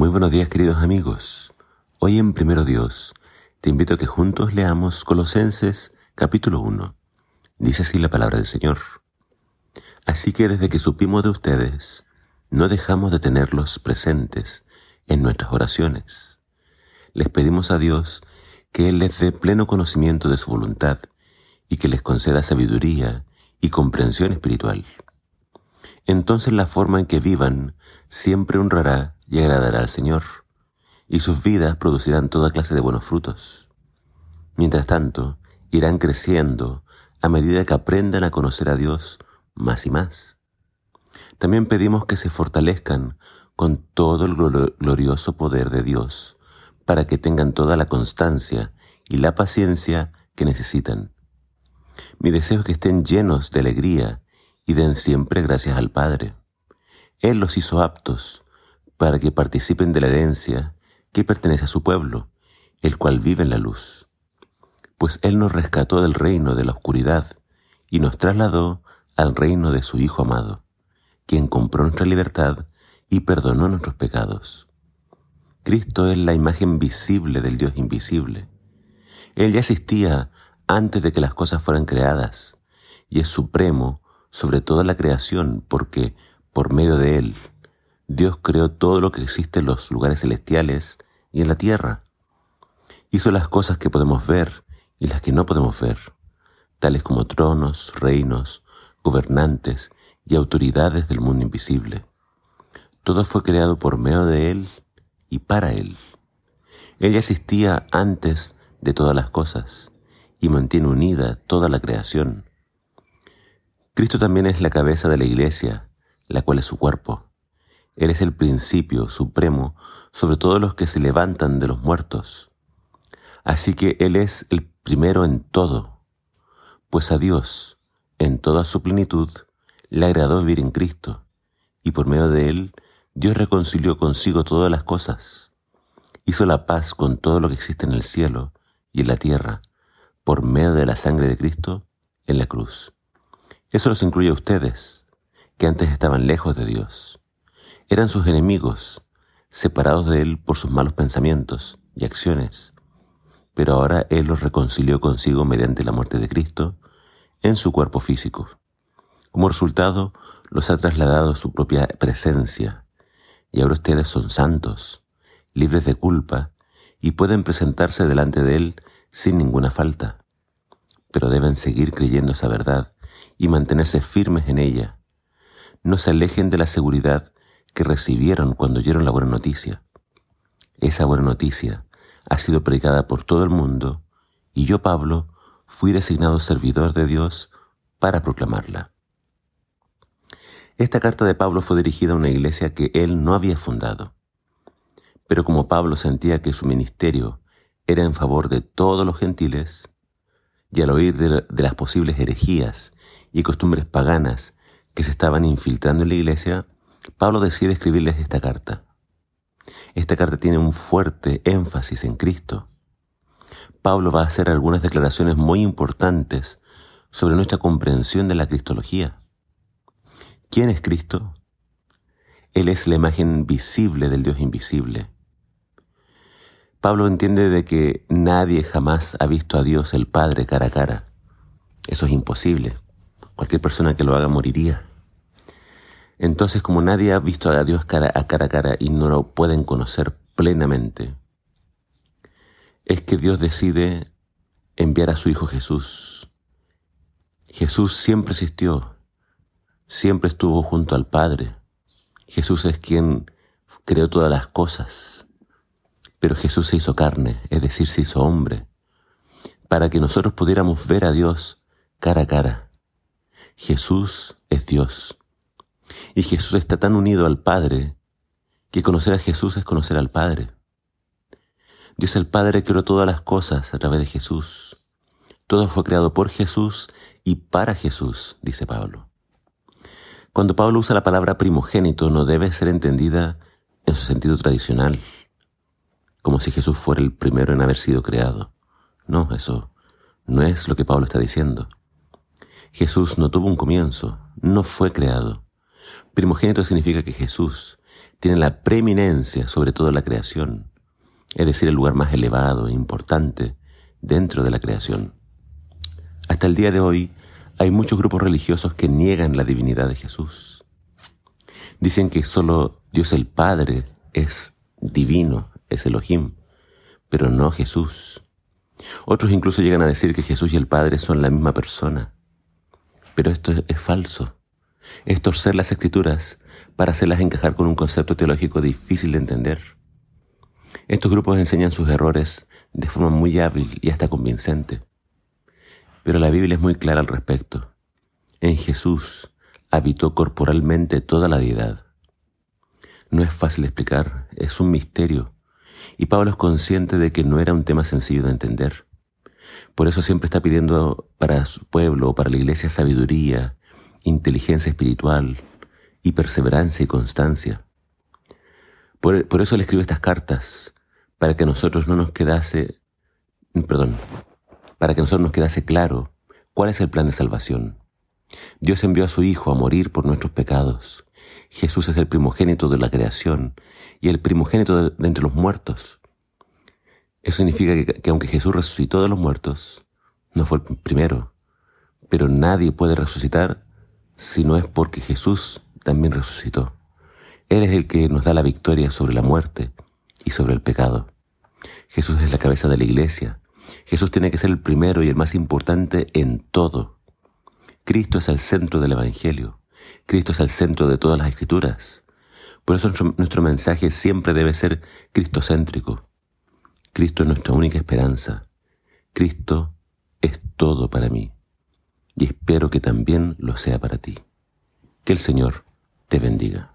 Muy buenos días queridos amigos. Hoy en Primero Dios te invito a que juntos leamos Colosenses capítulo 1. Dice así la palabra del Señor. Así que desde que supimos de ustedes, no dejamos de tenerlos presentes en nuestras oraciones. Les pedimos a Dios que Él les dé pleno conocimiento de su voluntad y que les conceda sabiduría y comprensión espiritual. Entonces la forma en que vivan siempre honrará y agradará al Señor, y sus vidas producirán toda clase de buenos frutos. Mientras tanto, irán creciendo a medida que aprendan a conocer a Dios más y más. También pedimos que se fortalezcan con todo el glorioso poder de Dios, para que tengan toda la constancia y la paciencia que necesitan. Mi deseo es que estén llenos de alegría y den siempre gracias al Padre. Él los hizo aptos para que participen de la herencia que pertenece a su pueblo, el cual vive en la luz. Pues Él nos rescató del reino de la oscuridad y nos trasladó al reino de su Hijo amado, quien compró nuestra libertad y perdonó nuestros pecados. Cristo es la imagen visible del Dios invisible. Él ya existía antes de que las cosas fueran creadas y es supremo sobre toda la creación porque, por medio de Él, Dios creó todo lo que existe en los lugares celestiales y en la tierra. Hizo las cosas que podemos ver y las que no podemos ver, tales como tronos, reinos, gobernantes y autoridades del mundo invisible. Todo fue creado por medio de Él y para Él. Él existía antes de todas las cosas y mantiene unida toda la creación. Cristo también es la cabeza de la iglesia, la cual es su cuerpo. Él es el principio supremo sobre todos los que se levantan de los muertos. Así que Él es el primero en todo, pues a Dios, en toda su plenitud, le agradó vivir en Cristo, y por medio de Él, Dios reconcilió consigo todas las cosas. Hizo la paz con todo lo que existe en el cielo y en la tierra, por medio de la sangre de Cristo en la cruz. Eso los incluye a ustedes, que antes estaban lejos de Dios eran sus enemigos, separados de Él por sus malos pensamientos y acciones. Pero ahora Él los reconcilió consigo mediante la muerte de Cristo en su cuerpo físico. Como resultado, los ha trasladado a su propia presencia, y ahora ustedes son santos, libres de culpa, y pueden presentarse delante de Él sin ninguna falta. Pero deben seguir creyendo esa verdad y mantenerse firmes en ella. No se alejen de la seguridad que recibieron cuando oyeron la buena noticia. Esa buena noticia ha sido predicada por todo el mundo y yo, Pablo, fui designado servidor de Dios para proclamarla. Esta carta de Pablo fue dirigida a una iglesia que él no había fundado. Pero como Pablo sentía que su ministerio era en favor de todos los gentiles, y al oír de, las posibles herejías y costumbres paganas que se estaban infiltrando en la iglesia, Pablo decide escribirles esta carta. Esta carta tiene un fuerte énfasis en Cristo. Pablo va a hacer algunas declaraciones muy importantes sobre nuestra comprensión de la cristología. ¿Quién es Cristo? Él es la imagen visible del Dios invisible. Pablo entiende de que nadie jamás ha visto a Dios el Padre cara a cara. Eso es imposible. Cualquier persona que lo haga moriría. Entonces, como nadie ha visto a Dios cara a cara a cara y no lo pueden conocer plenamente, es que Dios decide enviar a su Hijo Jesús. Jesús siempre existió, siempre estuvo junto al Padre. Jesús es quien creó todas las cosas, pero Jesús se hizo carne, es decir, se hizo hombre, para que nosotros pudiéramos ver a Dios cara a cara. Jesús es Dios. Y Jesús está tan unido al Padre que conocer a Jesús es conocer al Padre. Dios el Padre creó todas las cosas a través de Jesús. Todo fue creado por Jesús y para Jesús, dice Pablo. Cuando Pablo usa la palabra primogénito no debe ser entendida en su sentido tradicional, como si Jesús fuera el primero en haber sido creado. No, eso no es lo que Pablo está diciendo. Jesús no tuvo un comienzo, no fue creado. Primogénito significa que Jesús tiene la preeminencia sobre toda la creación, es decir, el lugar más elevado e importante dentro de la creación. Hasta el día de hoy hay muchos grupos religiosos que niegan la divinidad de Jesús. Dicen que solo Dios el Padre es divino, es Elohim, pero no Jesús. Otros incluso llegan a decir que Jesús y el Padre son la misma persona. Pero esto es falso. Es torcer las escrituras para hacerlas encajar con un concepto teológico difícil de entender. Estos grupos enseñan sus errores de forma muy hábil y hasta convincente. Pero la Biblia es muy clara al respecto. En Jesús habitó corporalmente toda la deidad. No es fácil explicar, es un misterio. Y Pablo es consciente de que no era un tema sencillo de entender. Por eso siempre está pidiendo para su pueblo o para la iglesia sabiduría, inteligencia espiritual y perseverancia y constancia. Por, por, eso le escribo estas cartas, para que nosotros no nos quedase, perdón, para que nosotros nos quedase claro cuál es el plan de salvación. Dios envió a su Hijo a morir por nuestros pecados. Jesús es el primogénito de la creación y el primogénito de, entre los muertos. Eso significa que, que aunque Jesús resucitó de los muertos, no fue el primero, pero nadie puede resucitar si no es porque Jesús también resucitó. Él es el que nos da la victoria sobre la muerte y sobre el pecado. Jesús es la cabeza de la iglesia. Jesús tiene que ser el primero y el más importante en todo. Cristo es el centro del Evangelio. Cristo es el centro de todas las escrituras. Por eso nuestro, mensaje siempre debe ser cristocéntrico. Cristo es nuestra única esperanza. Cristo es todo para mí y espero que también lo sea para ti. Que el Señor te bendiga.